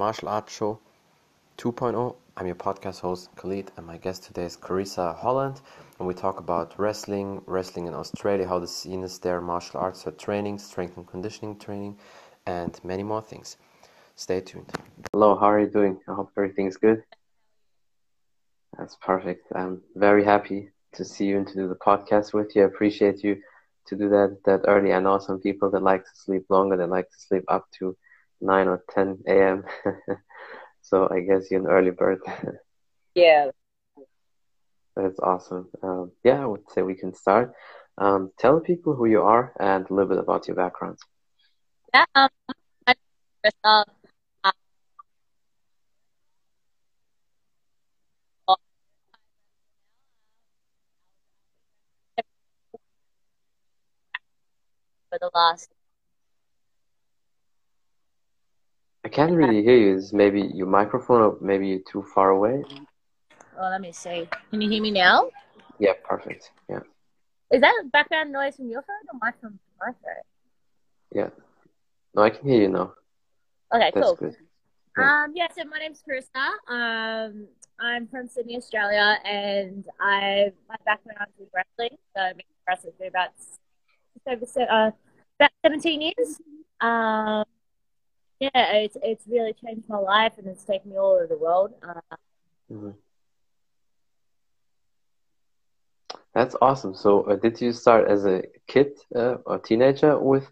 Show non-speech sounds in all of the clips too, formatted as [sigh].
Martial Arts Show 2.0. I'm your podcast host, Khalid, and my guest today is Carissa Holland. And we talk about wrestling, wrestling in Australia, how the scene is there, martial arts for training, strength and conditioning training, and many more things. Stay tuned. Hello, how are you doing? I hope everything's good. That's perfect. I'm very happy to see you and to do the podcast with you. I appreciate you to do that that early. I know some people that like to sleep longer, they like to sleep up to 9 or 10 a.m. [laughs] so I guess you're an early bird. yeah. [laughs] That's awesome. Um, yeah, I would say we can start. Um, tell people who you are and a little bit about your background. Yeah, um, I'm for the last I can't really hear you. Is maybe your microphone or maybe you're too far away? Oh, let me see. Can you hear me now? Yeah, perfect. Yeah. Is that background noise from your phone or my phone? My phone. Yeah. No, I can hear you now. Okay, That's cool. good. Yeah. Um, yeah, so my name's Carissa. Um, I'm from Sydney, Australia, and I my background is wrestling. So I've been wrestling for about just over uh, about 17 years. Um, yeah, it's it's really changed my life, and it's taken me all over the world. Uh, Mhm. That's awesome. So, uh, did you start as a kid uh, or teenager with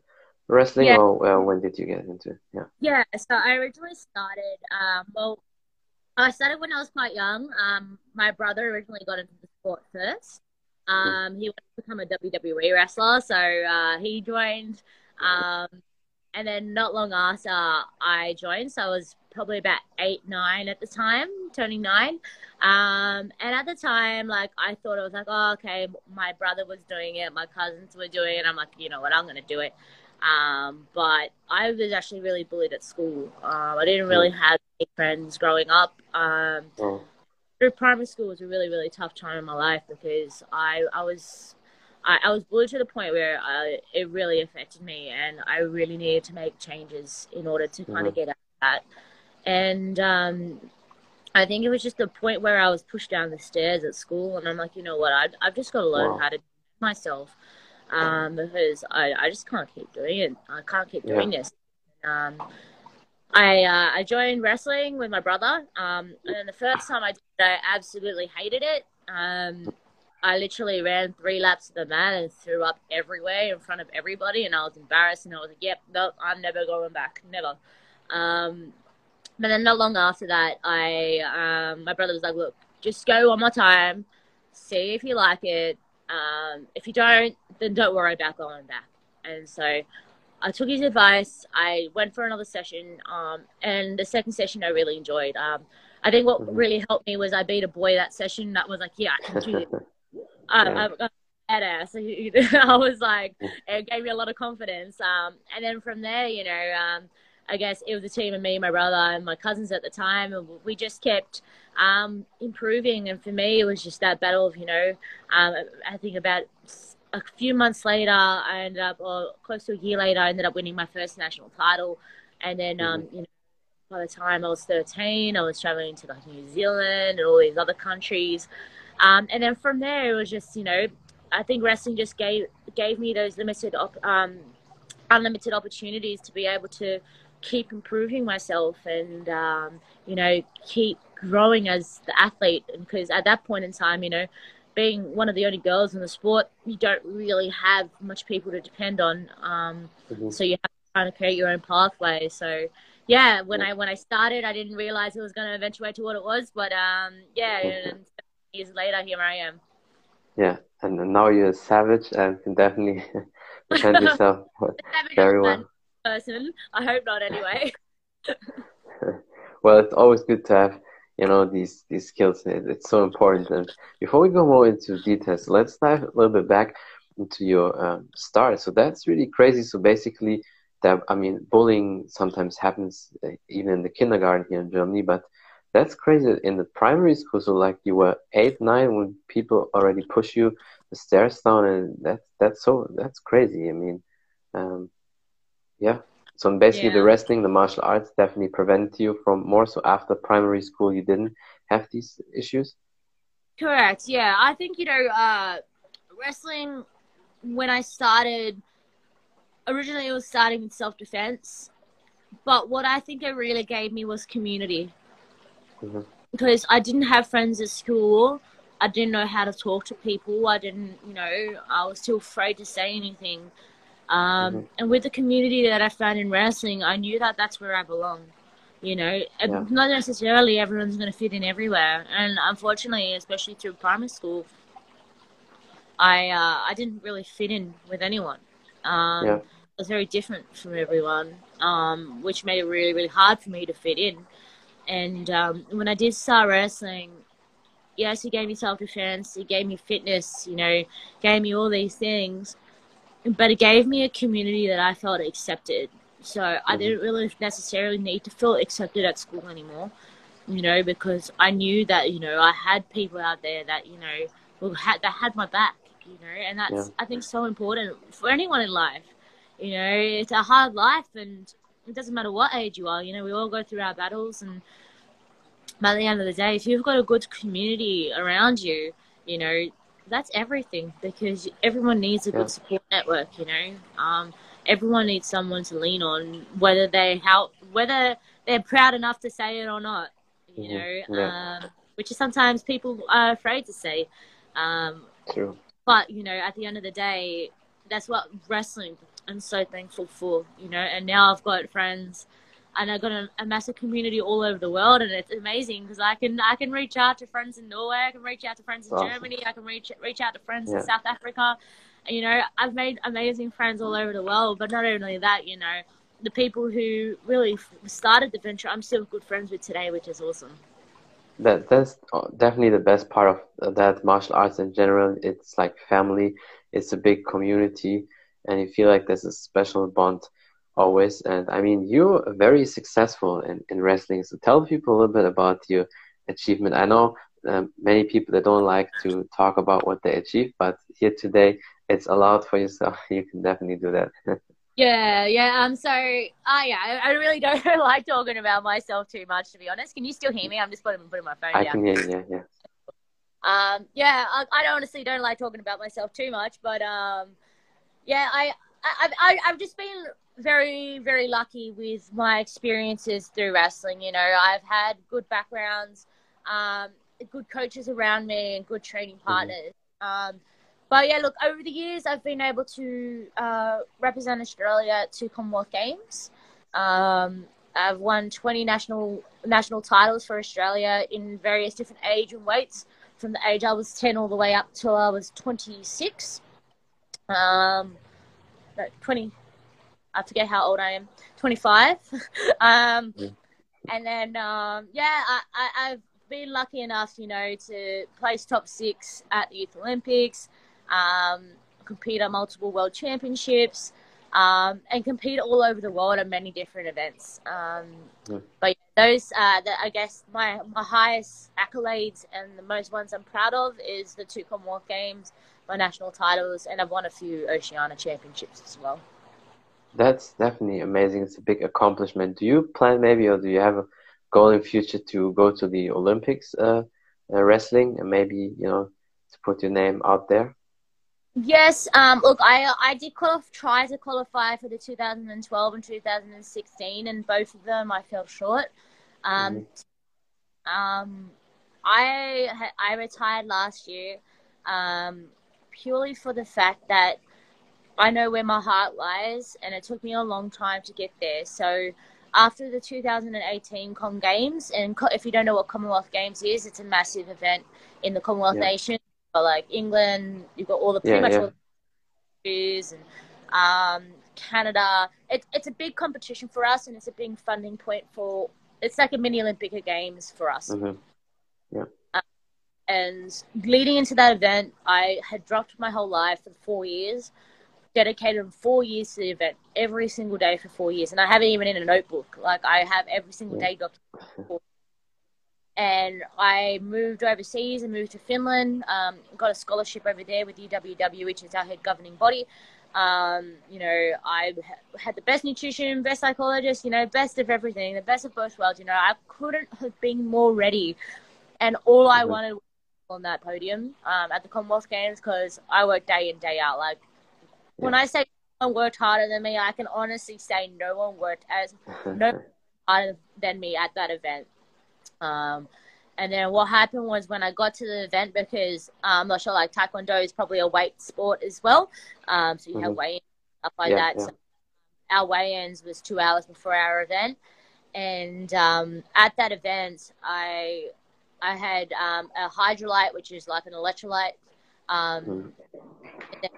wrestling, Yeah. or uh, when did you get into? it? Yeah. yeah, so I originally started. Um, well, I started when I was quite young. Um, my brother originally got into the sport first. Um, he wanted to become a WWE wrestler, so uh, he joined. Um, and then not long after I joined, so I was probably about eight, nine at the time, turning nine. Um, and at the time, like I thought it was like, oh, okay, my brother was doing it, my cousins were doing it. I'm like, you know what, I'm gonna do it. Um, but I was actually really bullied at school. Um, I didn't really have any friends growing up. Um, Oh, through primary school was a really really tough time in my life because I I was I, I was bullied to the point where I, it really affected me and I really needed to make changes in order to kind of Mhm. get out of that and um, I think it was just the point where I was pushed down the stairs at school and I'm like you know what I, I've just got to learn Wow. how to do it myself um, because I, I just can't keep doing it I can't keep Yeah. doing this um, I uh, I joined wrestling with my brother, um, and the first time I did it, I absolutely hated it. Um, I literally ran three laps of the mat and threw up everywhere in front of everybody, and I was embarrassed. And I was like, "Yep, nope, I'm never going back, never." Um, but then not long after that, I um, my brother was like, "Look, just go one more time, see if you like it. Um, if you don't, then don't worry about going back." And so I took his advice. I went for another session, um, and the second session I really enjoyed. Um, I think what Mhm. really helped me was I beat a boy that session. That was like, yeah, I can do this. [laughs] I, Yeah. I'm a badass. [laughs] I was like, it gave me a lot of confidence. Um, and then from there, you know, um, I guess it was a team of me, my brother, and my cousins at the time, and we just kept um, improving. And for me, it was just that battle of, you know, um, I think about a few months later, I ended up, or close to a year later, I ended up winning my first national title. And then, um, you know, by the time I was 13, I was traveling to like New Zealand and all these other countries. Um, and then from there, it was just, you know, I think wrestling just gave gave me those limited, op- um, unlimited opportunities to be able to keep improving myself and, um, you know, keep growing as the athlete. Because at that point in time, you know, being one of the only girls in the sport, you don't really have much people to depend on. Um, Mhm. so you have to kind of create your own pathway. So yeah, when Yeah. I when I started, I didn't realize it was going to eventuate to what it was, but um, yeah, and years later, here I am. Yeah, and now you're a savage and can definitely [laughs] defend yourself [laughs] very well. person. I hope not, anyway. [laughs] Well, it's always good to have, you know, these these skills. It's so important. And before we go more into details, let's dive a little bit back into your um, start. So that's really crazy. So basically, that I mean, bullying sometimes happens uh, even in the kindergarten here in Germany, but that's crazy in the primary school. So like you were eight, nine when people already push you the stairs down, and that's that's so that's crazy. I mean, um, yeah. So basically, Yeah. the wrestling, the martial arts, definitely prevented you from more. So after primary school, you didn't have these issues. Correct. Yeah, I think you know, uh, wrestling. When I started, originally it was starting with self defense, but what I think it really gave me was community. Mhm. Because I didn't have friends at school, I didn't know how to talk to people. I didn't, you know, I was too afraid to say anything. Um, Mhm. And with the community that I found in wrestling, I knew that that's where I belong. You know, Yeah. not necessarily everyone's going to fit in everywhere. And unfortunately, especially through primary school, I uh, I didn't really fit in with anyone. Um, Yeah. I was very different from everyone, um, which made it really, really hard for me to fit in. And um, when I did start wrestling, yes, he gave me self defense, he gave me fitness, you know, gave me all these things, but it gave me a community that I felt accepted. So I Mhm. didn't really necessarily need to feel accepted at school anymore, you know, because I knew that you know I had people out there that you know who had that had my back, you know, and that's Yeah. I think so important for anyone in life. You know, it's a hard life, and it doesn't matter what age you are. You know, we all go through our battles, and by the end of the day, if you've got a good community around you, you know, that's everything because everyone needs a good support network. You know, um, everyone needs someone to lean on, whether they how whether they're proud enough to say it or not. You Mhm. know, Yeah. um, which is sometimes people are afraid to say. Um, True. but you know, at the end of the day, that's what wrestling. I'm so thankful for. You know, and now I've got friends, and I've got a, a massive community all over the world, and it's amazing because I can I can reach out to friends in Norway, I can reach out to friends in Awesome. Germany, I can reach reach out to friends Yeah. in South Africa. And, you know, I've made amazing friends all over the world. But not only that, you know, the people who really started the venture, I'm still good friends with today, which is awesome. That that's uh, definitely the best part of that martial arts in general. It's like family. It's a big community, and you feel like there's a special bond always. And I mean, you're very successful in, in wrestling. So tell people a little bit about your achievement. I know um, many people that don't like to talk about what they achieve, but here today it's allowed for yourself. [laughs] You can definitely do that. [laughs] Yeah, yeah. Um. So, uh, yeah, I, I really [laughs] don't like talking about myself too much, to be honest. Can you still hear me? I'm just putting putting my phone I down. can hear you. Yeah, yeah. Um. Yeah, I, I honestly don't like talking about myself too much, but um, yeah, I, I, I, I've just been very, very lucky with my experiences through wrestling. You know, I've had good backgrounds, um, good coaches around me, and good training partners. Um, but yeah, look, over the years, I've been able to uh, represent Australia at two Commonwealth Games. Um, I've won 20 national national titles for Australia in various different age and weights, from the age I was 10 all the way up till I was 26. Um, no, 20. I forget how old I am. 25. [laughs] um, Yeah. and then um, yeah, I, I, I've been lucky enough, you know, to place top six at the Youth Olympics, um, compete at multiple world championships, um, and compete all over the world at many different events. Um, Yeah. But those, uh, the, I guess, my my highest accolades and the most ones I'm proud of is the two Commonwealth Games, my national titles, and I've won a few Oceania championships as well. That's definitely amazing. It's a big accomplishment. Do you plan maybe, or do you have a goal in future to go to the Olympics, uh, uh, wrestling, and maybe you know to put your name out there? Yes, um, look, I I did qualif- try to qualify for the 2012 and 2016, and both of them I fell short. Um, um, I I retired last year, um, purely for the fact that I know where my heart lies, and it took me a long time to get there. So. After the 2018 Com Games, and if you don't know what Commonwealth Games is, it's a massive event in the Commonwealth Yeah. Nation. But like England, you've got all the pretty Yeah, much yeah. all the countries and um, Canada. It, it's a big competition for us, and it's a big funding point for. It's like a mini Olympic Games for us. hmm And leading into that event, I had dropped my whole life for four years, dedicated four years to the event, every single day for four years, and I have it even in a notebook. Like I have every single day documented. and I moved overseas and moved to Finland. Um, got a scholarship over there with UWW, which is our head governing body. Um, you know, I had the best nutrition, best psychologist, you know, best of everything, the best of both worlds. You know, I couldn't have been more ready. And all I mm-hmm. wanted was on that podium um, at the Commonwealth Games because I work day in, day out. Like, yeah. when I say no one worked harder than me, I can honestly say no one worked as [laughs] no harder than me at that event. Um, and then what happened was when I got to the event, because um, I'm not sure, like Taekwondo is probably a weight sport as well. Um, so you mm-hmm. have weigh-ins stuff like yeah, that. Yeah. So our weigh-ins was two hours before our event, and um, at that event, I I had um, a Hydralyte, which is like an electrolyte. Um, mm. then,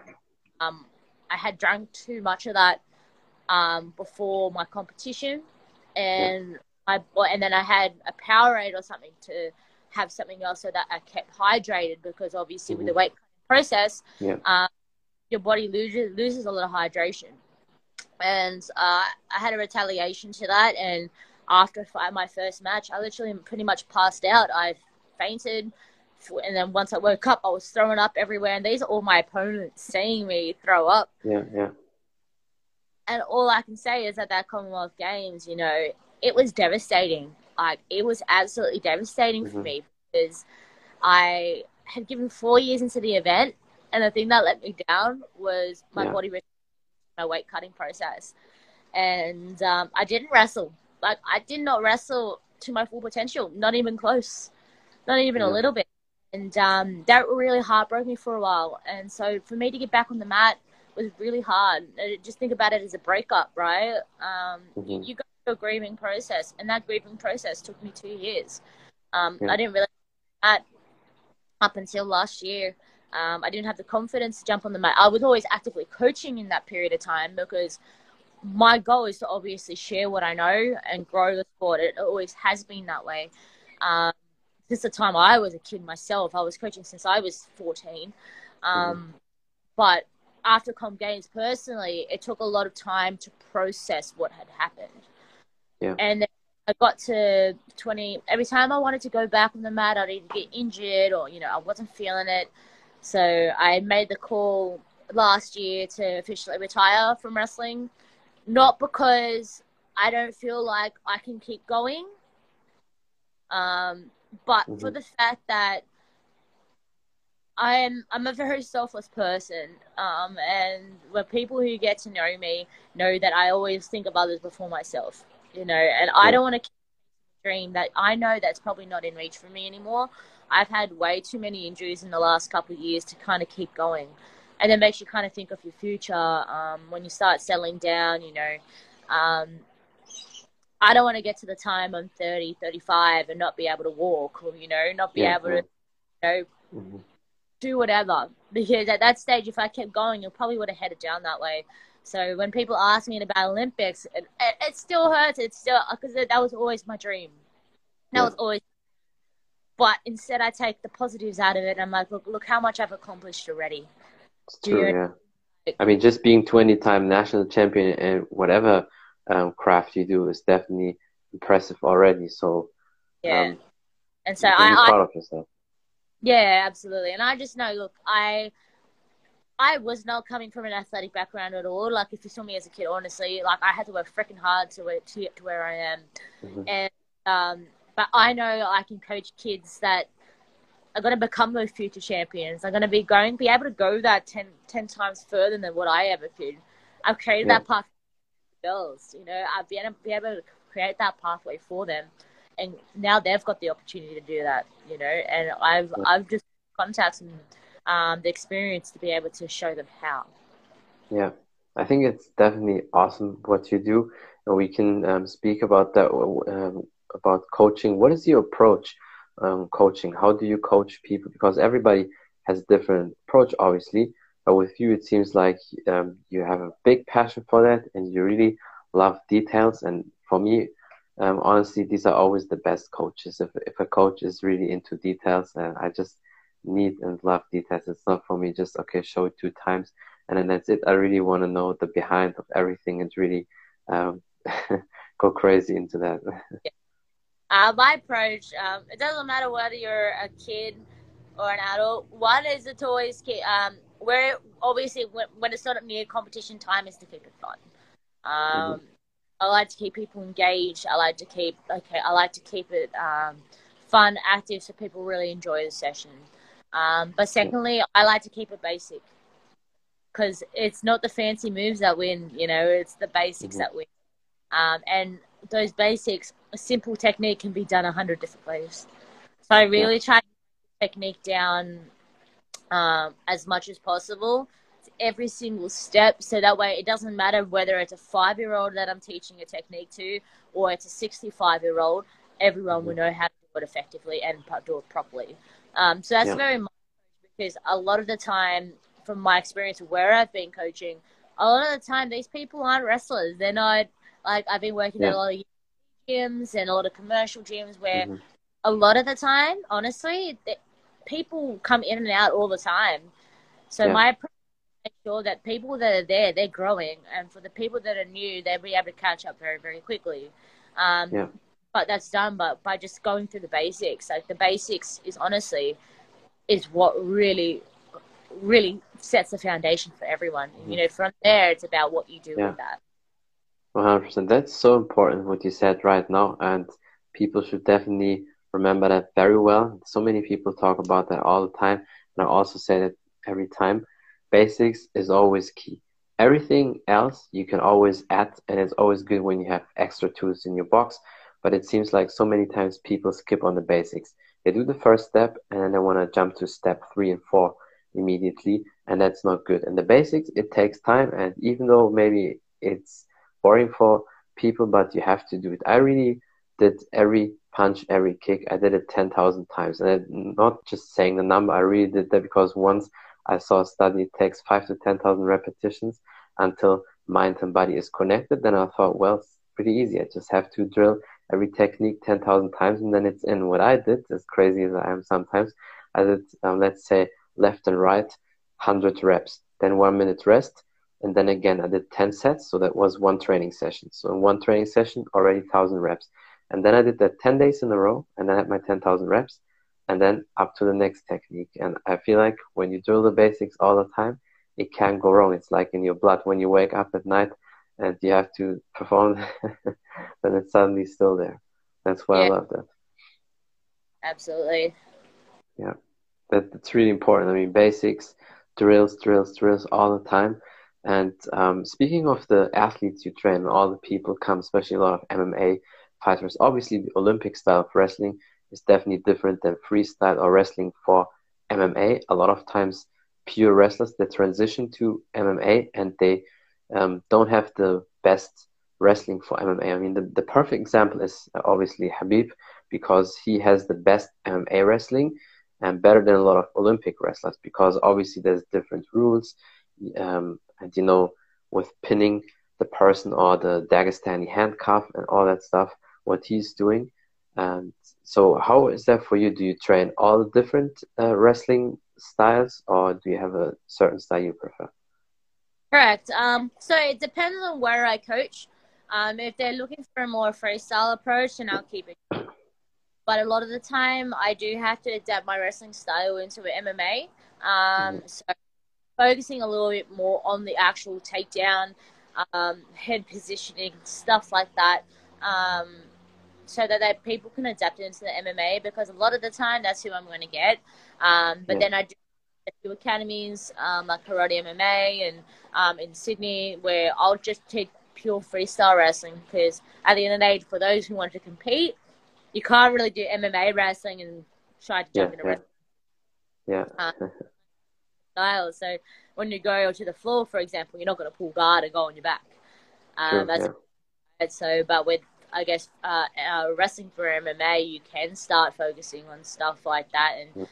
um, I had drunk too much of that um, before my competition, and I and then I had a Powerade or something to have something else so that I kept hydrated because obviously mm-hmm. with the weight process, yeah. um, your body loses loses a lot of hydration. And uh, I had a retaliation to that, and after my first match, I literally pretty much passed out. I fainted, and then once I woke up, I was throwing up everywhere. And these are all my opponents seeing me throw up. Yeah, yeah. And all I can say is that that Commonwealth Games, you know, it was devastating. Like it was absolutely devastating mm-hmm. for me because I had given four years into the event, and the thing that let me down was my yeah. body my weight cutting process, and um, I didn't wrestle. Like I did not wrestle to my full potential, not even close, not even yeah. a little bit. And um, that really heartbroke me for a while. And so for me to get back on the mat was really hard. Just think about it as a breakup, right? Um, mm-hmm. You go through a grieving process, and that grieving process took me two years. Um, yeah. I didn't really that up until last year. Um, I didn't have the confidence to jump on the mat. I was always actively coaching in that period of time because my goal is to obviously share what I know and grow the sport. It always has been that way. Um, since the time I was a kid myself, I was coaching since I was 14. Um, mm But after Com Games, personally, it took a lot of time to process what had happened. Yeah. And I got to 20. Every time I wanted to go back on the mat, I'd either get injured or, you know, I wasn't feeling it. So I made the call last year to officially retire from wrestling. Not because I don't feel like I can keep going, um, but mm-hmm. for the fact that I'm I'm a very selfless person, um, and when people who get to know me know that I always think of others before myself you know, and yeah. I don't want to keep dream that I know that's probably not in reach for me anymore. I've had way too many injuries in the last couple of years to kind of keep going. And it makes you kind of think of your future um, when you start settling down, you know. Um, I don't want to get to the time I'm 30, 35 and not be able to walk or, you know, not be yeah, able yeah. to, you know, mm-hmm. do whatever. Because at that stage, if I kept going, you probably would have headed down that way. So when people ask me about Olympics, it, it, it still hurts. It's still because that was always my dream. That yeah. was always. But instead, I take the positives out of it. And I'm like, look, look how much I've accomplished already. It's true, yeah. I mean, just being 20-time national champion in whatever um, craft you do is definitely impressive already. So yeah, um, and so I, I proud of yourself. Yeah, absolutely. And I just know, look, I I was not coming from an athletic background at all. Like if you saw me as a kid, honestly, like I had to work freaking hard to to get to where I am. Mm-hmm. And um, but I know I can coach kids that are going to become those future champions. Are going to be going be able to go that 10, 10 times further than what I ever could. I've created yeah. that path for girls. You know, I've been able, be able to create that pathway for them, and now they've got the opportunity to do that. You know, and I've yeah. I've just contacted um, the experience to be able to show them how. Yeah, I think it's definitely awesome what you do, and we can um, speak about that um, about coaching. What is your approach um, coaching? How do you coach people? Because everybody has a different approach, obviously. But with you, it seems like um, you have a big passion for that, and you really love details. And for me, um, honestly, these are always the best coaches. If if a coach is really into details, and I just need and love details. It's not for me just okay, show it two times and then that's it. I really want to know the behind of everything and really um, [laughs] go crazy into that. yeah. Uh, my approach, um, it doesn't matter whether you're a kid or an adult. One is to always keep, um, where obviously when, when it's not near competition time is to keep it fun. Um. I like to keep people engaged. I like to keep okay. I like to keep it um, fun, active, so people really enjoy the session. Um, but secondly, I like to keep it basic because it's not the fancy moves that win. You know, it's the basics mm-hmm. that win. Um, and those basics, a simple technique can be done a hundred different ways. So I really yeah. try to technique down um, as much as possible every single step so that way it doesn't matter whether it's a five year old that I'm teaching a technique to or it's a 65 year old, everyone will mm-hmm. know how to do it effectively and do it properly. Um, so that's yeah. very much because a lot of the time, from my experience where I've been coaching, a lot of the time these people aren't wrestlers. They're not like I've been working yeah. a lot of gyms and a lot of commercial gyms where mm-hmm. a lot of the time, honestly, people come in and out all the time. So yeah. my approach make sure that people that are there, they're growing, and for the people that are new, they'll be able to catch up very, very quickly. Um, yeah. But that's done, but by just going through the basics. Like the basics is honestly is what really, really sets the foundation for everyone. Mm-hmm. You know, from there, it's about what you do yeah. with that. One hundred percent. That's so important what you said right now, and people should definitely remember that very well. So many people talk about that all the time, and I also say that every time basics is always key. Everything else you can always add, and it's always good when you have extra tools in your box. But it seems like so many times people skip on the basics. They do the first step and then they want to jump to step three and four immediately, and that's not good. And the basics, it takes time, and even though maybe it's boring for people, but you have to do it. I really did every punch, every kick. I did it 10,000 times. And I'm not just saying the number, I really did that because once I saw a study it takes five to 10,000 repetitions until mind and body is connected. Then I thought, well, it's pretty easy. I just have to drill every technique 10,000 times and then it's in. What I did, as crazy as I am sometimes, I did, um, let's say, left and right, 100 reps, then one minute rest. And then again, I did 10 sets. So that was one training session. So in one training session, already 1,000 reps. And then I did that 10 days in a row and then I had my 10,000 reps and then up to the next technique. And I feel like when you drill the basics all the time, it can't go wrong. It's like in your blood when you wake up at night and you have to perform, [laughs] then it's suddenly still there. That's why yeah. I love that. Absolutely. Yeah, that, that's really important. I mean, basics, drills, drills, drills all the time. And um, speaking of the athletes you train, all the people come, especially a lot of MMA fighters. Obviously, the Olympic style of wrestling is definitely different than freestyle or wrestling for MMA. A lot of times, pure wrestlers they transition to MMA and they um, don't have the best wrestling for MMA. I mean, the, the perfect example is obviously Khabib because he has the best MMA wrestling and better than a lot of Olympic wrestlers because obviously there's different rules. Um, and you know, with pinning the person or the Dagestani handcuff and all that stuff, what he's doing. And so, how is that for you? Do you train all the different uh, wrestling styles, or do you have a certain style you prefer? Correct. Um, so it depends on where I coach. Um, if they're looking for a more freestyle approach, then I'll keep it. But a lot of the time, I do have to adapt my wrestling style into MMA. Um, mm-hmm. So focusing a little bit more on the actual takedown, um, head positioning, stuff like that. Um, so that they, people can adapt it into the MMA because a lot of the time that's who I'm going to get. Um, but yeah. then I do a few academies um, like Karate MMA and um, in Sydney where I'll just take pure freestyle wrestling because at the end of the day, for those who want to compete, you can't really do MMA wrestling and try to jump yeah, into wrestling. Yeah. Um, [laughs] So when you go to the floor, for example, you're not going to pull guard and go on your back. Um, sure, yeah. So, but with I guess uh, uh, wrestling for MMA, you can start focusing on stuff like that, and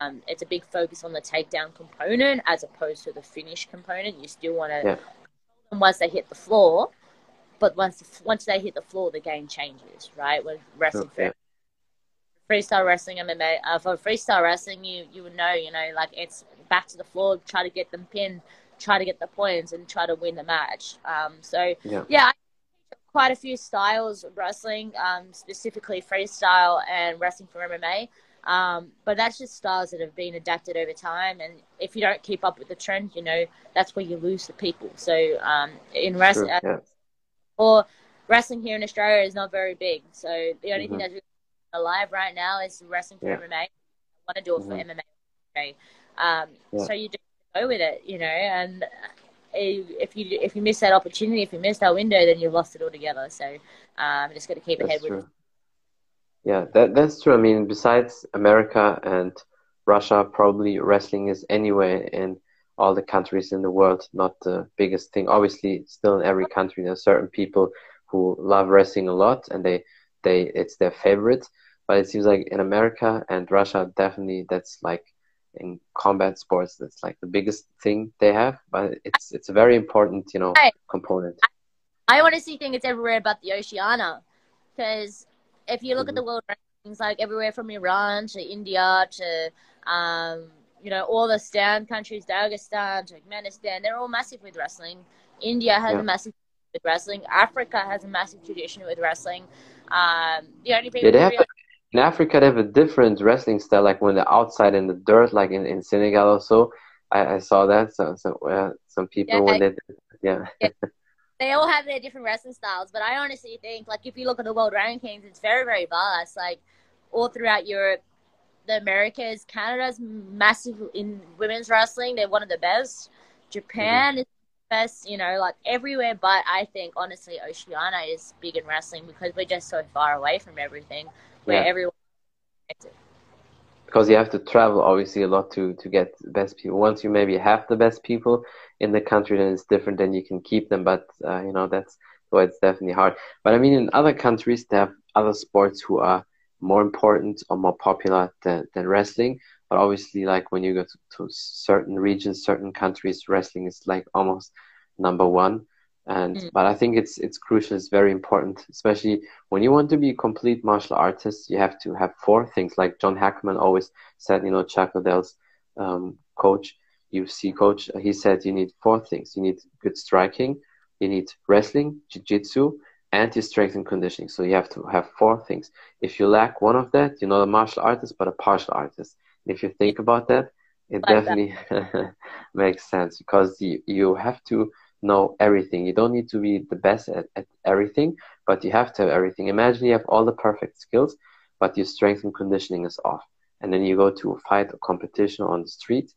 um, it's a big focus on the takedown component as opposed to the finish component. You still want to yeah. once they hit the floor, but once once they hit the floor, the game changes, right? With wrestling for freestyle wrestling MMA, uh, for freestyle wrestling, you you would know, you know, like it's back to the floor, try to get them pinned, try to get the points, and try to win the match. Um, so yeah, yeah quite a few styles of wrestling, um, specifically freestyle and wrestling for MMA. Um, but that's just styles that have been adapted over time, and if you don't keep up with the trend, you know that's where you lose the people. So um, in wrestling, yeah. or wrestling here in Australia is not very big. So the only Mm-hmm. thing that's really alive right now is wrestling for Yeah. MMA. I want to do it for Mhm. MMA. Um, Yeah. So you just go with it, you know, and if you if you miss that opportunity, if you miss that window, then you've lost it altogether. So um, just got to keep ahead That's with it. true. Yeah, that that's true. I mean, besides America and Russia, probably wrestling is anywhere in all the countries in the world not the biggest thing. Obviously, still in every country there are certain people who love wrestling a lot and they they it's their favorite. But it seems like in America and Russia, definitely that's like in combat sports, that's like the biggest thing they have. But it's it's a very important, you know, Right. component. I honestly think it's everywhere about the Oceania, because if you look at Mhm. the world rankings, like everywhere from Iran to India to, um, you know, all the Stan countries, Dagestan, Turkmenistan, they're all massive with wrestling. India has Yeah. a massive with wrestling. Africa has a massive tradition with wrestling. Um, the only people Yeah, they who have really- in Africa they have a different wrestling style, like when they're outside in the dirt, like in, in Senegal also. I, I saw that. So, so uh, some people Yeah, when they yeah [laughs] they all have their different wrestling styles, but I honestly think, like, if you look at the world rankings, it's very, very vast. Like, all throughout Europe, the Americas, Canada's massive in women's wrestling. They're one of the best. Japan is the best, you know, like everywhere. But I think, honestly, Oceania is big in wrestling because we're just so far away from everything. Where Yeah. everyone. because you have to travel obviously a lot to to get the best people. Once you maybe have the best people in the country, then it's different. Then you can keep them, but uh, you know that's why it's definitely hard. But I mean, in other countries, they have other sports who are more important or more popular than, than wrestling. But obviously, like when you go to, to certain regions, certain countries, wrestling is like almost number one. And Mm. but I think it's it's crucial. It's very important, especially when you want to be a complete martial artist. You have to have four things. Like John Hackleman always said, you know, Chuck Liddell's um, coach, UFC coach. He said you need four things. You need good striking, you need wrestling, jiu-jitsu, and your strength and conditioning. So you have to have four things. If you lack one of that, you're not a martial artist, but a partial artist. And if you think about that, it Like that. definitely [laughs] makes sense because you, you have to know everything. You don't need to be the best at, at everything, but you have to have everything. Imagine you have all the perfect skills, but your strength and conditioning is off. And then you go to a fight or competition on the street,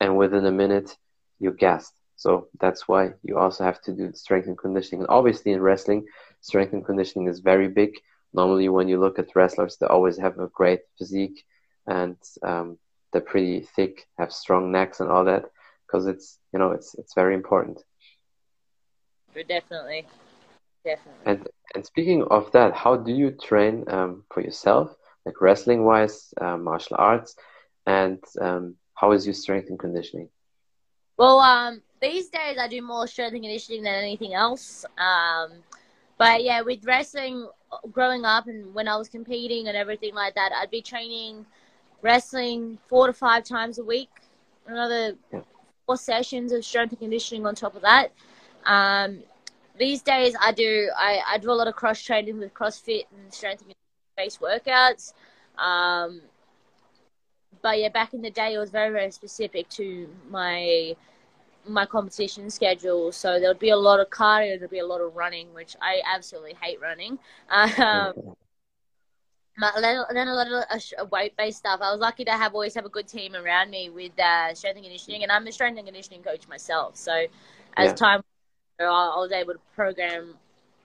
and within a minute, you're gassed. So that's why you also have to do strength and conditioning. And obviously, in wrestling, strength and conditioning is very big. Normally, when you look at wrestlers, they always have a great physique and um, they're pretty thick, have strong necks and all that, because it's you know it's it's very important. Definitely. Definitely. And and speaking of that, how do you train um, for yourself, like wrestling wise, uh, martial arts, and um, how is your strength and conditioning? Well, um, these days I do more strength and conditioning than anything else. Um, but yeah, with wrestling, growing up and when I was competing and everything like that, I'd be training wrestling four to five times a week. Another Yeah. four sessions of strength and conditioning on top of that. Um, these days I do I, I do a lot of cross training with CrossFit and strength and based workouts. Um, but yeah, back in the day, it was very very specific to my my competition schedule. So there would be a lot of cardio, there'd be a lot of running, which I absolutely hate running. Um, but then then a lot of weight based stuff. I was lucky to have always have a good team around me with uh, strength and conditioning, and I'm a strength and conditioning coach myself. So as Yeah. time, I I was able to program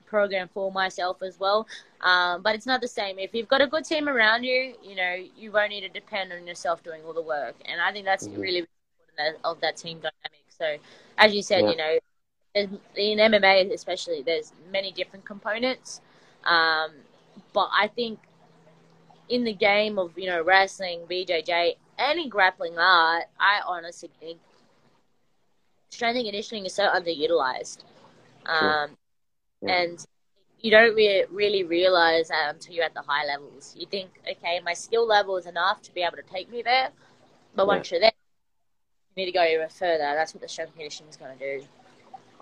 program for myself as well. Um, but it's not the same. If you've got a good team around you, you know you won't need to depend on yourself doing all the work, and I think that's Mhm. really important of that team dynamic. So as you said, Yeah. you know, in MMA especially, there's many different components. Um, but I think in the game of you know wrestling, BJJ, any grappling art, I honestly think strength and conditioning is so underutilized, um, Yeah. and you don't re- really realize that until you're at the high levels. You think, okay, my skill level is enough to be able to take me there, but once you're there, you need to go even further. That's what the strength and conditioning is going to do.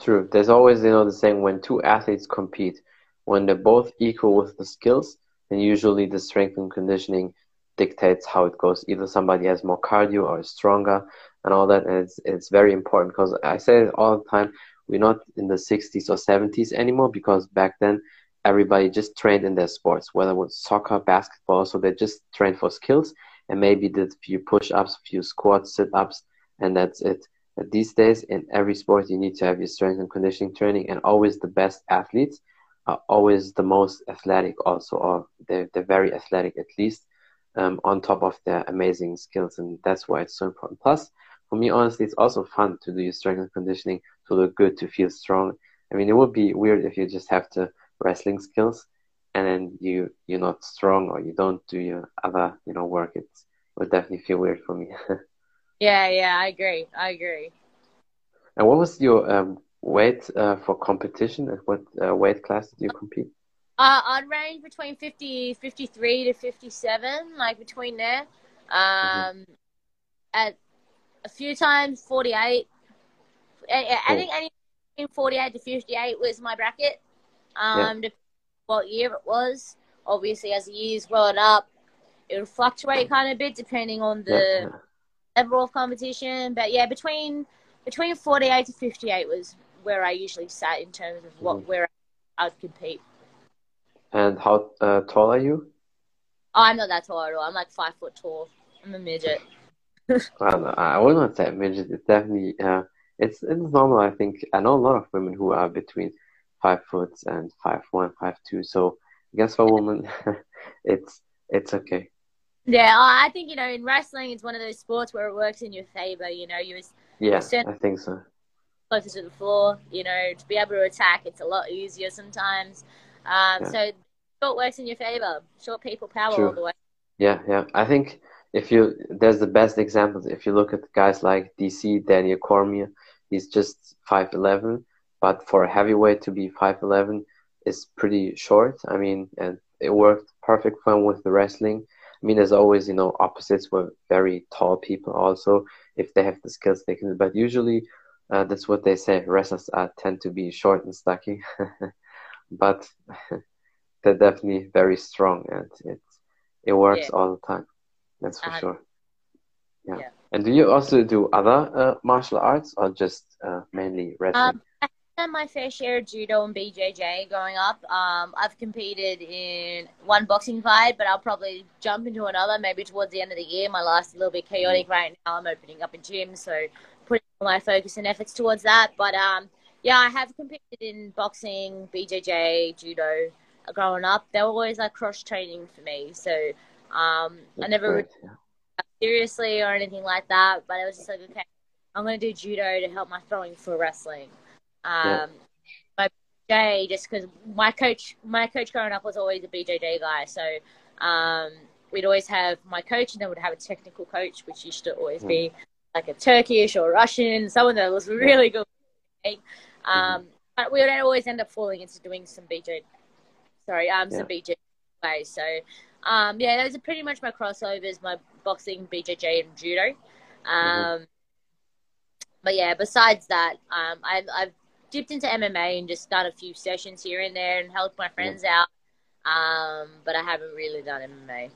True. There's always, you know, the saying when two athletes compete, when they're both equal with the skills, then usually the strength and conditioning dictates how it goes. Either somebody has more cardio or is stronger and all that. And it's, very important because I say it all the time. We're not in the 60s or 70s anymore because back then everybody just trained in their sports, whether it was soccer, basketball. So they just trained for skills and maybe did a few push ups, a few squats, sit ups, and that's it. But these days, in every sport, you need to have your strength and conditioning training, and always the best athletes are always the most athletic, also, or they're, they're very athletic at least, um, on top of their amazing skills, and that's why it's so important. Plus, for me, honestly, it's also fun to do your strength and conditioning to look good, to feel strong. I mean, it would be weird if you just have to wrestling skills and then you you're not strong or you don't do your other you know work. It would definitely feel weird for me. [laughs] yeah, yeah, I agree. I agree. And what was your um, weight uh, for competition? At What uh, weight class did you compete? Uh, I'd range between 50, 53 to 57, like between there. Mm-hmm. Um, mm-hmm. At a few times, 48. I, I think anything 48 to 58 was my bracket. Um, yeah. what year it was. Obviously, as the years rolled up, it would fluctuate kind of a bit depending on the yeah. level of competition. But yeah, between between 48 to 58 was where I usually sat in terms of what mm-hmm. where I'd compete. And how uh, tall are you? Oh, I'm not that tall at all. I'm like five foot tall. I'm a midget. [laughs] I would not say midget. It's definitely uh, it's it's normal. I think I know a lot of women who are between five foot and five one, five two. So I guess for a woman, [laughs] it's it's okay. Yeah, I think you know in wrestling it's one of those sports where it works in your favor. You know, you yeah, I think so. Closer to the floor, you know, to be able to attack, it's a lot easier sometimes. Um, yeah. So short works in your favor. Short people power True. all the way. Yeah, yeah. I think if you there's the best examples. If you look at guys like DC, Daniel Cormier, he's just five eleven, but for a heavyweight to be five eleven is pretty short. I mean, and it worked perfect for him with the wrestling. I mean, there's always, you know, opposites with very tall people also, if they have the skills they can. But usually, uh, that's what they say. Wrestlers uh, tend to be short and stocky, [laughs] but [laughs] they're definitely very strong, and it it works yeah. all the time. That's for uh, sure. Yeah. yeah. And do you also do other uh, martial arts, or just uh, mainly wrestling? Um, done my fair share of judo and BJJ growing up. Um, I've competed in one boxing fight, but I'll probably jump into another maybe towards the end of the year. My life's a little bit chaotic right now. I'm opening up a gym, so putting my focus and efforts towards that. But um, yeah, I have competed in boxing, BJJ, judo growing up. They were always like cross training for me, so um, I never yeah. seriously or anything like that. But I was just like, okay, I'm going to do judo to help my throwing for wrestling. Um, yeah. BJJ, just because my coach, my coach growing up was always a BJJ guy, so um, we'd always have my coach, and then we'd have a technical coach, which used to always be mm. like a Turkish or Russian, someone that was really good. Um, mm-hmm. But we would always end up falling into doing some BJ, sorry, um, yeah. some BJJ ways. So, um, yeah, those are pretty much my crossovers: my boxing, BJJ, and judo. Mm-hmm. Um, mm-hmm. But yeah, besides that, um, I've, I've dipped into MMA and just done a few sessions here and there and helped my friends yeah. out. Um, but I haven't really done MMA.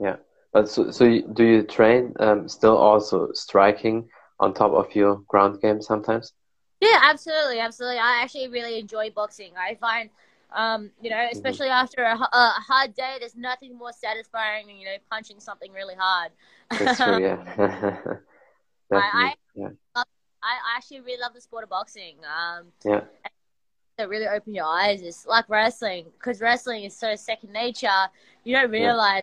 Yeah, but so so you, do you train um, still also striking on top of your ground game sometimes? Yeah, absolutely, absolutely. I actually really enjoy boxing. I find, um, you know, mm-hmm. especially after a, a, hard day, there's nothing more satisfying than you know punching something really hard. That's true. Yeah. [laughs] [laughs] I, I yeah. I actually really love the sport of boxing. Um, yeah. That really open your eyes. It's like wrestling because wrestling is so second nature. You don't realize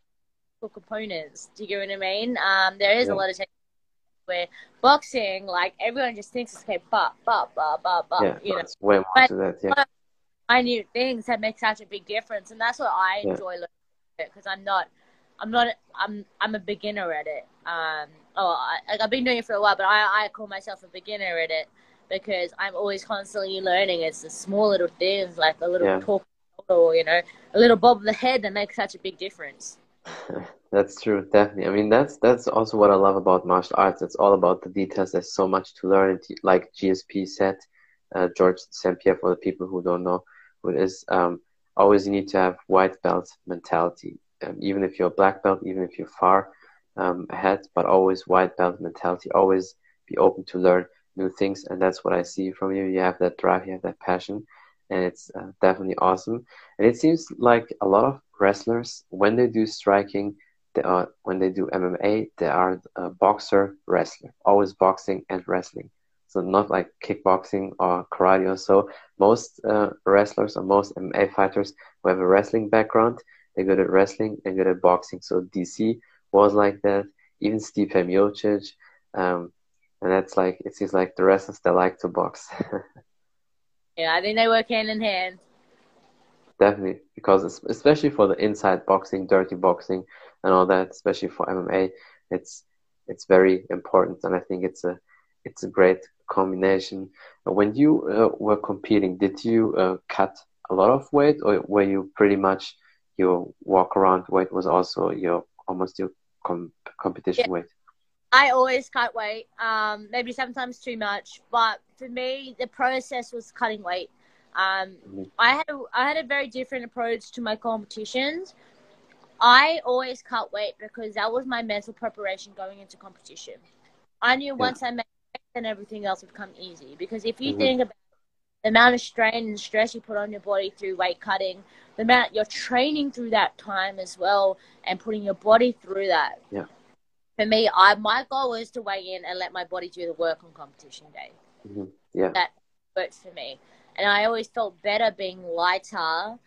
yeah. components. Do you get what I mean? Um, there is yeah. a lot of technique where boxing, like everyone just thinks it's okay, but but but but but. Yeah, you know, way more but, to that. Yeah. Minute things that make such a big difference, and that's what I enjoy yeah. learning because I'm not, I'm not, I'm I'm a beginner at it. Um, oh, I, I've been doing it for a while, but I, I call myself a beginner at it because I'm always constantly learning. It's the small little things like a little yeah. talk or you know a little bob of the head that makes such a big difference. [laughs] that's true, definitely. I mean, that's that's also what I love about martial arts. It's all about the details. There's so much to learn. Like GSP said, uh, George St. Pierre, for the people who don't know is, um, always you need to have white belt mentality um, even if you're a black belt, even if you're far um, ahead, but always white belt mentality, always be open to learn new things. And that's what I see from you. You have that drive, you have that passion, and it's uh, definitely awesome. And it seems like a lot of wrestlers, when they do striking, they are, when they do MMA, they are a boxer wrestler, always boxing and wrestling. So not like kickboxing or karate or so. Most uh, wrestlers or most MMA fighters who have a wrestling background, they're good at wrestling and good at boxing. So DC was like that. Even Stipe Miocic, um, and that's like it seems like the wrestlers they like to box. [laughs] yeah, I think they work hand in hand. Definitely, because especially for the inside boxing, dirty boxing, and all that, especially for MMA, it's it's very important, and I think it's a it's a great combination. When you uh, were competing, did you uh, cut a lot of weight, or were you pretty much your walk around weight was also your almost your com competition yeah. weight? I always cut weight, um, maybe sometimes too much, but for me, the process was cutting weight. Um, mm-hmm. I had a, I had a very different approach to my competitions. I always cut weight because that was my mental preparation going into competition. I knew yeah. once I made then everything else would come easy. Because if you mm-hmm. think about the amount of strain and stress you put on your body through weight cutting, the amount you're training through that time as well, and putting your body through that. Yeah. For me, I my goal was to weigh in and let my body do the work on competition day. Mm-hmm. Yeah. That worked for me, and I always felt better being lighter.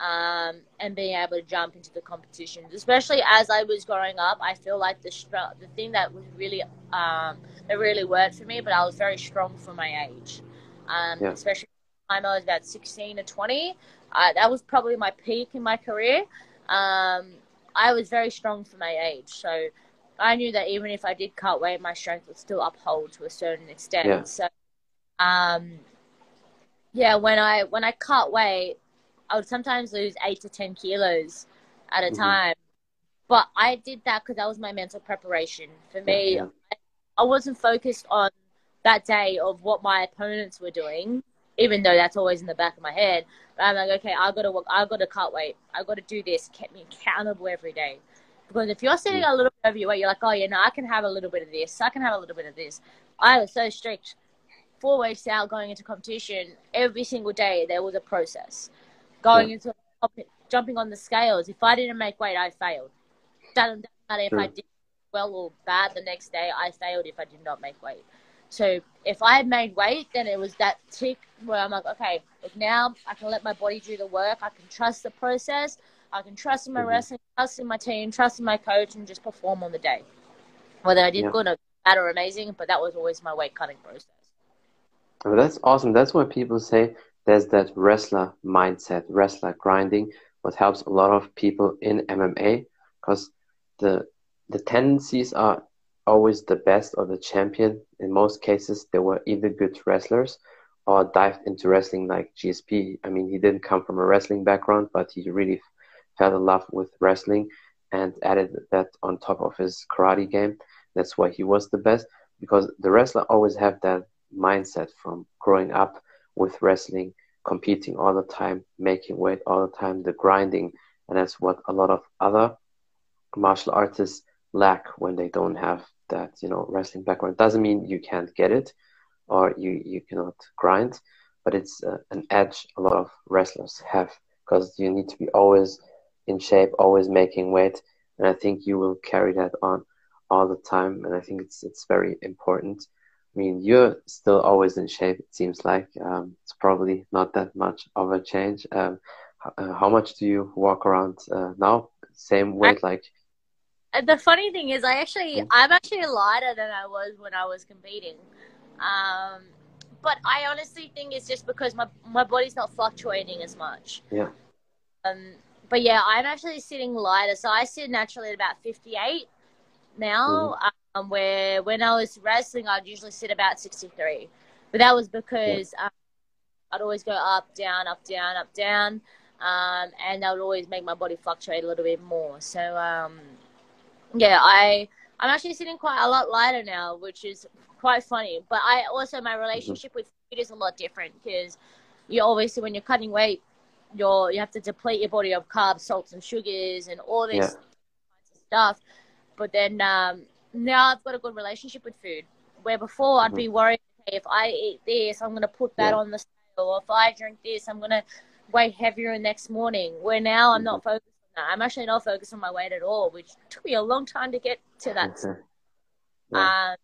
Um, and being able to jump into the competitions, especially as I was growing up, I feel like the the thing that was really um, that really worked for me. But I was very strong for my age, um, yeah. especially time I was about sixteen or twenty. Uh, that was probably my peak in my career. Um, I was very strong for my age, so I knew that even if I did cut weight, my strength would still uphold to a certain extent. Yeah. So, um, yeah, when I when I cut weight, I would sometimes lose eight to ten kilos at a mm-hmm. time. But I did that because that was my mental preparation. For me, yeah. I, I wasn't focused on that day of what my opponents were doing even though that's always in the back of my head. But I'm like, okay, I gotta work, I gotta cut weight, I gotta do this, keep me accountable every day. Because if you're sitting a little bit over your weight, you're like, oh yeah, no, I can have a little bit of this, I can have a little bit of this. I was so strict. Four weeks out, going into competition, every single day there was a process. Going yeah. into jumping on the scales. If I didn't make weight, I failed. Doesn't matter if I did well or bad the next day. I failed if I did not make weight. So if I had made weight, then it was that tick where I'm like, okay, now I can let my body do the work. I can trust the process. I can trust in my mm-hmm. wrestling, trust in my team, trust in my coach, and just perform on the day. Whether I did yeah. good or bad or amazing, but that was always my weight cutting process. Well, that's awesome. That's why people say there's that wrestler mindset, wrestler grinding, what helps a lot of people in MMA because the the tendencies are always the best or the champion. In most cases, they were either good wrestlers or dived into wrestling like GSP. I mean, he didn't come from a wrestling background, but he really fell in love with wrestling and added that on top of his karate game. That's why he was the best because the wrestler always have that mindset from growing up with wrestling, competing all the time, making weight all the time, the grinding, and that's what a lot of other martial artists lack when they don't have that you know wrestling background. Doesn't mean you can't get it or you you cannot grind but it's uh, an edge a lot of wrestlers have because you need to be always in shape always making weight. And i think you will carry that on all the time. And i think it's it's very important i mean you're still always in shape it seems like um, it's probably not that much of a change um, uh, how much do you walk around uh, now same weight like the funny thing is, I actually, I'm actually lighter than I was when I was competing. Um, but I honestly think it's just because my my body's not fluctuating as much. Yeah. Um. But yeah, I'm actually sitting lighter, so I sit naturally at about 58 now. Mm. Um, where when I was wrestling, I'd usually sit about 63, but that was because um, I'd always go up, down, up, down, up, down, um, and that would always make my body fluctuate a little bit more. So um, yeah, I I'm actually sitting quite a lot lighter now, which is quite funny. But I also my relationship with food is a lot different because you obviously when you're cutting weight, your you have to deplete your body of carbs, salts, and sugars, and all this Yeah. kinds of stuff. But then um, now I've got a good relationship with food. Where before I'd be worried, okay, if I eat this, I'm gonna put that Yeah. on the scale. Or if I drink this, I'm gonna weigh heavier the next morning. Where now I'm not focused on that. I'm actually not focused on my weight at all, which took me a long time to get to that. Yeah. Um,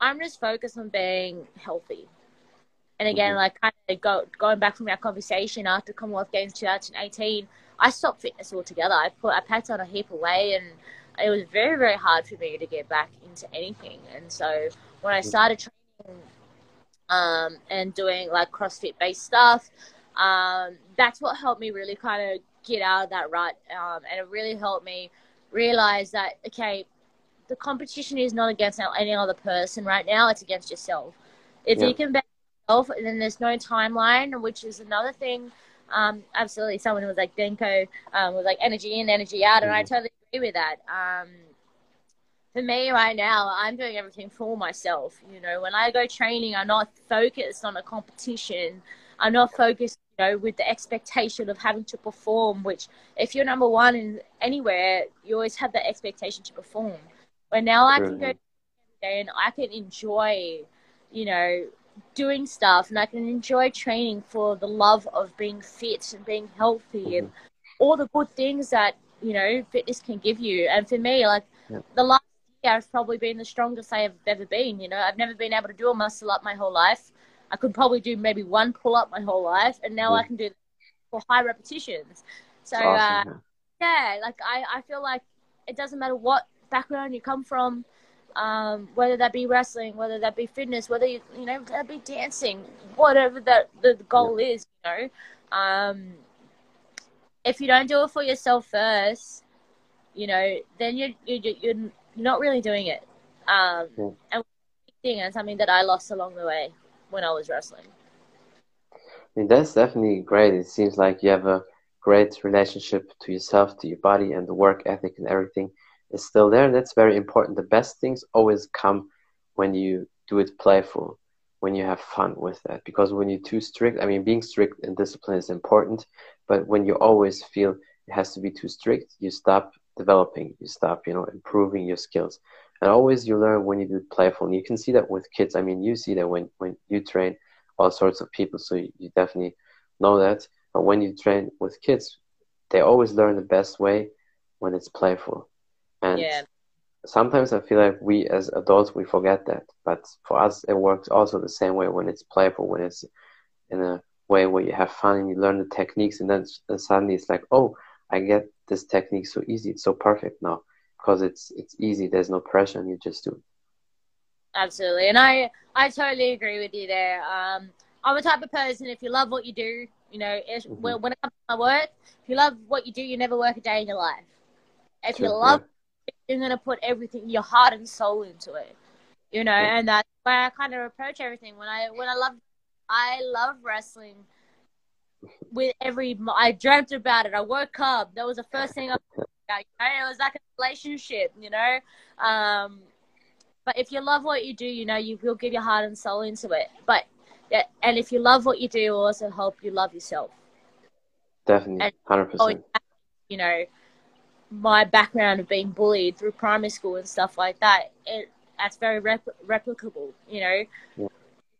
I'm just focused on being healthy. And again, Mhm. like kind of go, going back from our conversation after Commonwealth Games 2018, I stopped fitness altogether. I put I packed on a heap of weight, and it was very very hard for me to get back into anything. And so when I started training um, and doing like CrossFit based stuff, um, that's what helped me really kind of get out of that rut, um, and it really helped me realize that okay, the competition is not against any other person right now; it's against yourself. If Yeah. you can bet yourself, then there's no timeline, which is another thing. Um, absolutely, someone was like Denko um, was like energy in, energy out, and I Mhm. totally with that. Um, for me right now, I'm doing everything for myself. You know, when I go training, I'm not focused on a competition. I'm not focused, you know, with the expectation of having to perform. Which, if you're number one in anywhere, you always have that expectation to perform. But now I can go yeah. every day and I can enjoy, you know, doing stuff, and I can enjoy training for the love of being fit and being healthy and all the good things that you know fitness can give you. And for me, like Yeah. the last year, I've probably been the strongest I have ever been. You know, I've never been able to do a muscle up my whole life. I could probably do maybe one pull up my whole life, and now I Mhm. can do for high repetitions. So It's uh, awesome. yeah, like I, I feel like it doesn't matter what background you come from, um, whether that be wrestling, whether that be fitness, whether you you know that be dancing, whatever that the goal is, you know. Um, if you don't do it for yourself first, you know, then you're you're, you're not really doing it. Um, Yeah. and thing and something that I lost along the way when I was wrestling. I mean, that's definitely great. It seems like you have a great relationship to yourself, to your body, and the work ethic and everything is still there. And that's very important. The best things always come when you do it playful, when you have fun with that. Because when you're too strict, I mean, being strict and discipline is important, but when you always feel it has to be too strict, you stop developing, you stop, you know, improving your skills. And always you learn when you do playful. And you can see that with kids. I mean, you see that when, when you train all sorts of people, so you, you definitely know that. But when you train with kids, they always learn the best way when it's playful. And Yeah. Sometimes I feel like we as adults we forget that. But for us it works also the same way when it's playful, when it's in a way where you have fun and you learn the techniques and then suddenly it's like, oh, I get this technique so easy, it's so perfect now. Because it's it's easy, there's no pressure and you just do it. Absolutely, and I I totally agree with you there. Um, I'm a type of person if you love what you do, you know, if, Mhm. when, it comes to my work, if you love what you do, you never work a day in your life. If you love, you're gonna put everything, your heart and soul into it, you know, Yeah. and that's why I kind of approach everything. When I when I love, I love wrestling. With every, I dreamt about it. I woke up. That was the first thing I. About, you know? It was like a relationship, you know. Um, but if you love what you do, you know, you will give your heart and soul into it. But yeah, and if you love what you do, it will also help you love yourself. Definitely, hundred percent. you know, my background of being bullied through primary school and stuff like that, it that's very repl- replicable. You know, Yeah.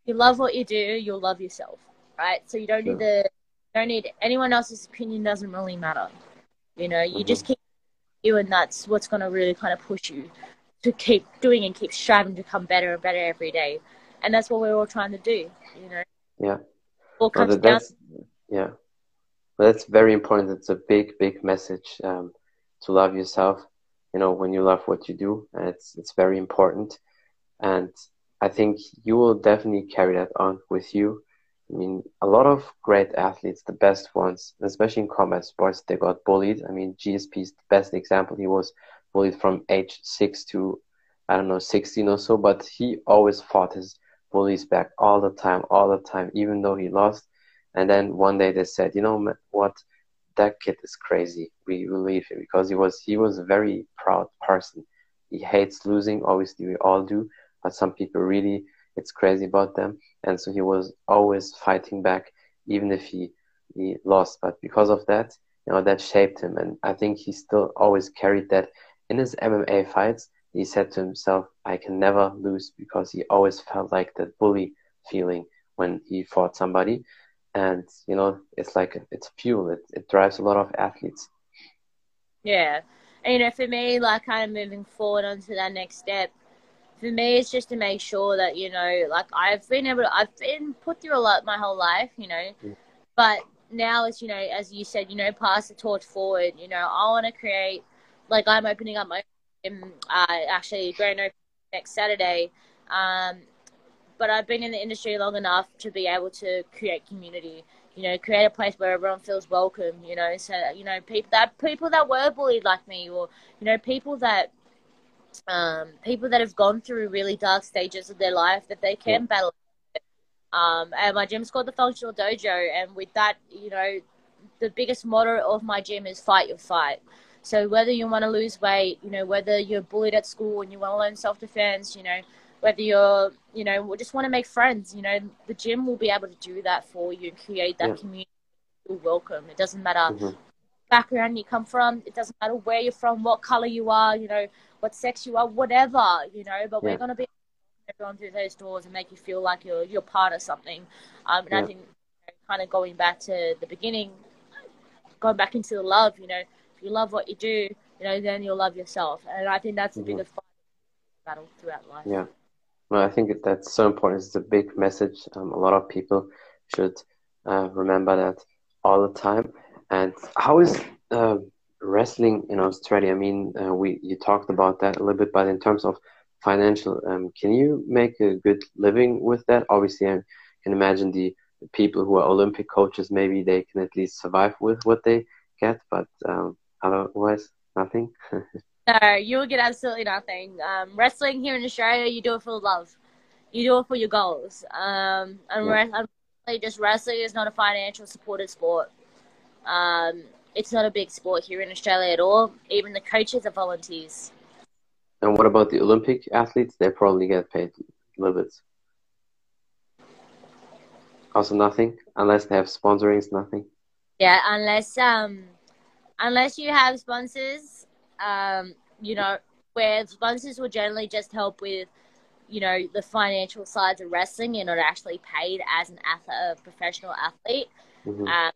you love what you do, you'll love yourself, right? So you don't Sure. need the don't need anyone else's opinion. Doesn't really matter. You know, you Mhm. just keep you, and that's what's going to really kind of push you to keep doing and keep striving to come better and better every day. And that's what we're all trying to do. You know, Yeah. all Well, comes that, down. that's yeah, well, that's very important. It's a big, big message um, to love yourself. You know, when you love what you do, and it's it's very important. And I think you will definitely carry that on with you. I mean, a lot of great athletes, the best ones, especially in combat sports, they got bullied. I mean, GSP is the best example. He was bullied from age six to I don't know, 16 or so, but he always fought his bullies back all the time, all the time, even though he lost. And then one day they said, you know what, that kid is crazy. We believe him because he was he was a very proud person. He hates losing. Obviously, we all do, but some people really it's crazy about them. And so he was always fighting back, even if he he lost, but because of that, you know, that shaped him, and I think he still always carried that in his MMA fights. He said to himself, "I can never lose," because he always felt like that bully feeling when he fought somebody, and you know, it's like it's fuel. It it drives a lot of athletes. Yeah, and, you know, for me, like kind of moving forward onto that next step, for me, it's just to make sure that you know, like I've been able, to, I've been put through a lot my whole life, you know, mm. but now it's you know, as you said, you know, pass the torch forward. You know, I want to create, like I'm opening up my, uh, actually grand opening next Saturday. Um, but I've been in the industry long enough to be able to create community. You know, create a place where everyone feels welcome. You know, so you know people that people that were bullied like me, or you know people that um, people that have gone through really dark stages of their life that they can yeah. battle. Um, and my gym's called the Functional Dojo, and with that, you know, the biggest motto of my gym is fight your fight. So whether you want to lose weight, you know, whether you're bullied at school and you want to learn self defense, you know, whether you're, you know, we just want to make friends, you know, the gym will be able to do that for you and create that yeah. community. You're welcome. It doesn't matter mm-hmm. background you come from. It doesn't matter where you're from, what color you are, you know, what sex you are, whatever, you know. But yeah. we're gonna be everyone through those doors and make you feel like you're you're part of something. Um, and yeah. I think you know, kind of going back to the beginning, going back into the love, you know, if you love what you do, you know, then you'll love yourself. And I think that's the mm-hmm. biggest battle throughout life. Yeah. Well, I think that's so important. It's a big message. Um, a lot of people should uh, remember that all the time. And how is uh, wrestling in Australia? I mean, uh, we you talked about that a little bit, but in terms of financial, um, can you make a good living with that? Obviously, I can imagine the people who are Olympic coaches, maybe they can at least survive with what they get, but um, otherwise, nothing. [laughs] No, you will get absolutely nothing. Um, wrestling here in Australia, you do it for love. You do it for your goals. Um, and yeah. just wrestling is not a financial supported sport. Um, it's not a big sport here in Australia at all. Even the coaches are volunteers. And what about the Olympic athletes? They probably get paid a little bit. Also, nothing unless they have sponsorings. Nothing. Yeah, unless um, unless you have sponsors um, you know, where sponsors will generally just help with, you know, the financial sides of wrestling. You're not actually paid as an athlete, a professional athlete. Mm-hmm. Um,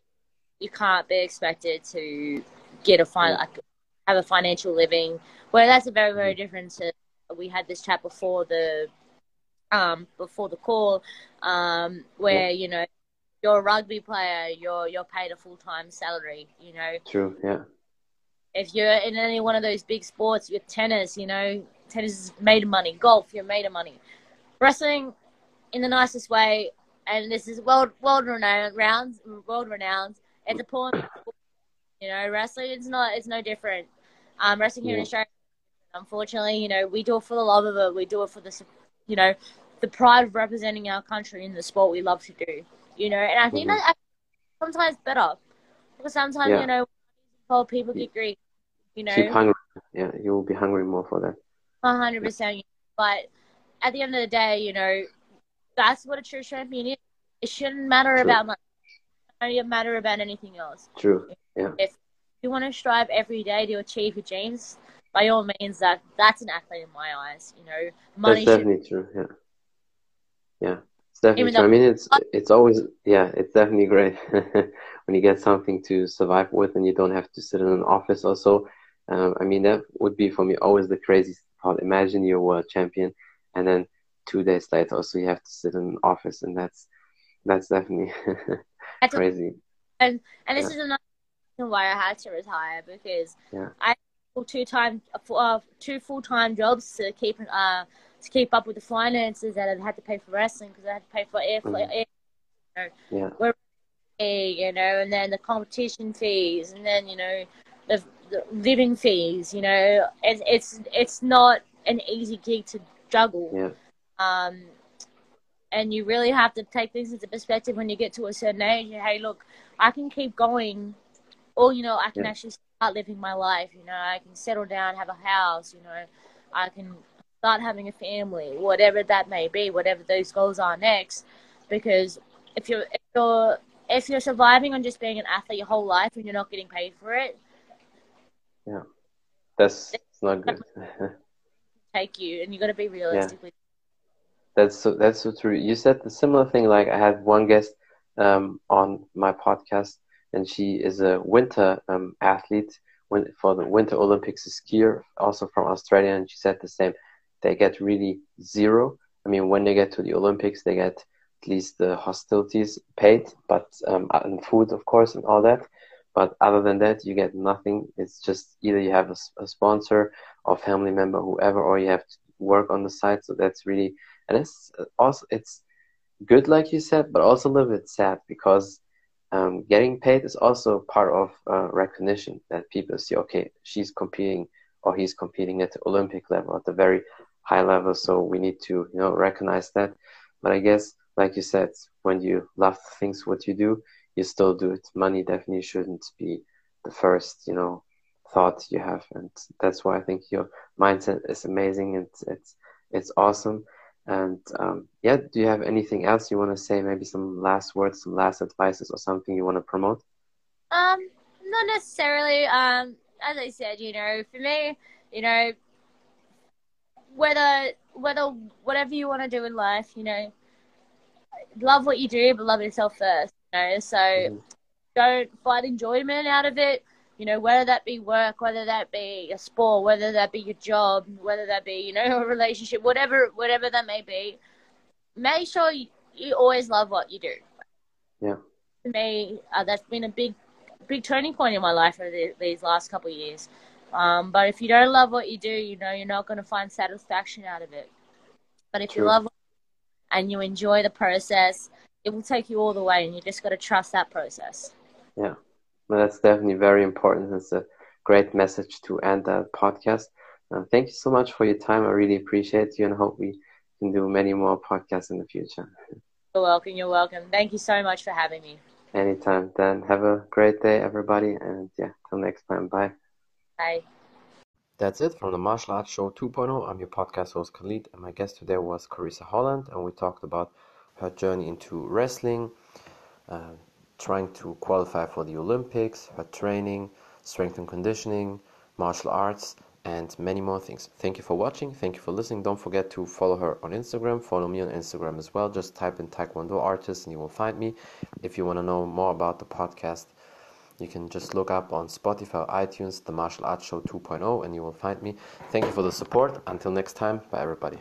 you can't be expected to get a fin- mm-hmm. like, have a financial living. Where that's a very very mm-hmm. different. To, we had this chat before the um before the call, um, where you know you're a rugby player, you're you're paid a full time salary. You know. True. Yeah if you're in any one of those big sports, you're tennis, you know, tennis is made of money. Golf, you're made of money. Wrestling, in the nicest way, and this is world world renowned rounds, world renowned. It's a porn. You know, wrestling is not. It's no different. Um, wrestling here yeah. in Australia, unfortunately, you know, we do it for the love of it. We do it for the, you know, the pride of representing our country in the sport we love to do. You know, and I think mm-hmm. that sometimes better because sometimes yeah. you know, people get grief you know, keep hungry. Yeah, you will be hungry more for that. One hundred percent. But at the end of the day, you know, that's what a true champion is. It shouldn't matter True. about money. It shouldn't matter about anything else. True. Yeah. If you want to strive every day to achieve your dreams, by all means, that that's an athlete in my eyes. You know, money. That's definitely should... true. Yeah. Yeah. It's definitely true. I mean, it's it's always yeah, it's definitely great [laughs] when you get something to survive with, and you don't have to sit in an office or so. Um, I mean, that would be for me always the craziest part. Imagine you're world champion, and then two days later, also you have to sit in an office, and that's that's definitely [laughs] crazy. And and this yeah. is another reason why I had to retire because yeah. I two time uh, two full time jobs to keep uh to keep up with the finances that I had to pay for wrestling because I had to pay for air, mm-hmm. air you know, yeah. you know, and then the competition fees, and then you know the living fees. You know, it's it's it's not an easy gig to juggle. Yeah. Um, and you really have to take things into perspective when you get to a certain age. Hey, look, I can keep going, or you know, I can yeah. actually start living my life. You know, I can settle down, have a house. You know, I can start having a family, whatever that may be, whatever those goals are next. Because if you're if you're if you're surviving on just being an athlete your whole life and you're not getting paid for it, yeah, that's it's not good. [laughs] take you, and you got to be realistically. Yeah. That's so. That's so true. You said the similar thing. Like I had one guest um, on my podcast, and she is a winter um, athlete for the Winter Olympics a skier, also from Australia, and she said the same. They get really zero. I mean, when they get to the Olympics, they get at least the hostilities paid, but um, and food, of course, and all that. But other than that, you get nothing. It's just either you have a, a sponsor or family member, whoever, or you have to work on the side. So that's really, and it's also it's good, like you said, but also a little bit sad because um, getting paid is also part of uh, recognition that people see, okay, she's competing or he's competing at the Olympic level, at the very high level. So we need to, you know, recognize that. But I guess, like you said, when you love things, what you do, you still do it. Money definitely shouldn't be the first, you know, thought you have, and that's why I think your mindset is amazing. It's it's it's awesome. And um, yeah, do you have anything else you want to say? Maybe some last words, some last advices, or something you want to promote? Um, not necessarily. Um, as I said, you know, for me, you know, whether whether whatever you want to do in life, you know, love what you do, but love yourself first. You know, so mm-hmm. don't find enjoyment out of it you know, whether that be work, whether that be a sport, whether that be your job, whether that be, you know, [laughs] a relationship, whatever, whatever that may be, make sure you, you always love what you do. Yeah. For me, uh, that's been a big, big turning point in my life over the, these last couple of years. Um, but if you don't love what you do, you know, you're not going to find satisfaction out of it. But if True. you love and you enjoy the process, it will take you all the way, and you just got to trust that process. Yeah. Well, that's definitely very important. It's a great message to end the podcast. Uh, thank you so much for your time. I really appreciate you and hope we can do many more podcasts in the future. You're welcome. You're welcome. Thank you so much for having me. Anytime. Then have a great day, everybody. And yeah, till next time. Bye. Bye. That's it from the Martial Arts Show 2.0. I'm your podcast host Khalid, and my guest today was Carissa Holland, and we talked about her journey into wrestling, uh, trying to qualify for the Olympics, her training, strength and conditioning, martial arts, and many more things. Thank you for watching. Thank you for listening. Don't forget to follow her on Instagram. Follow me on Instagram as well. Just type in Taekwondo artist and you will find me. If you want to know more about the podcast, you can just look up on Spotify iTunes the Martial Arts Show 2.0 and you will find me. Thank you for the support. Until next time, bye everybody.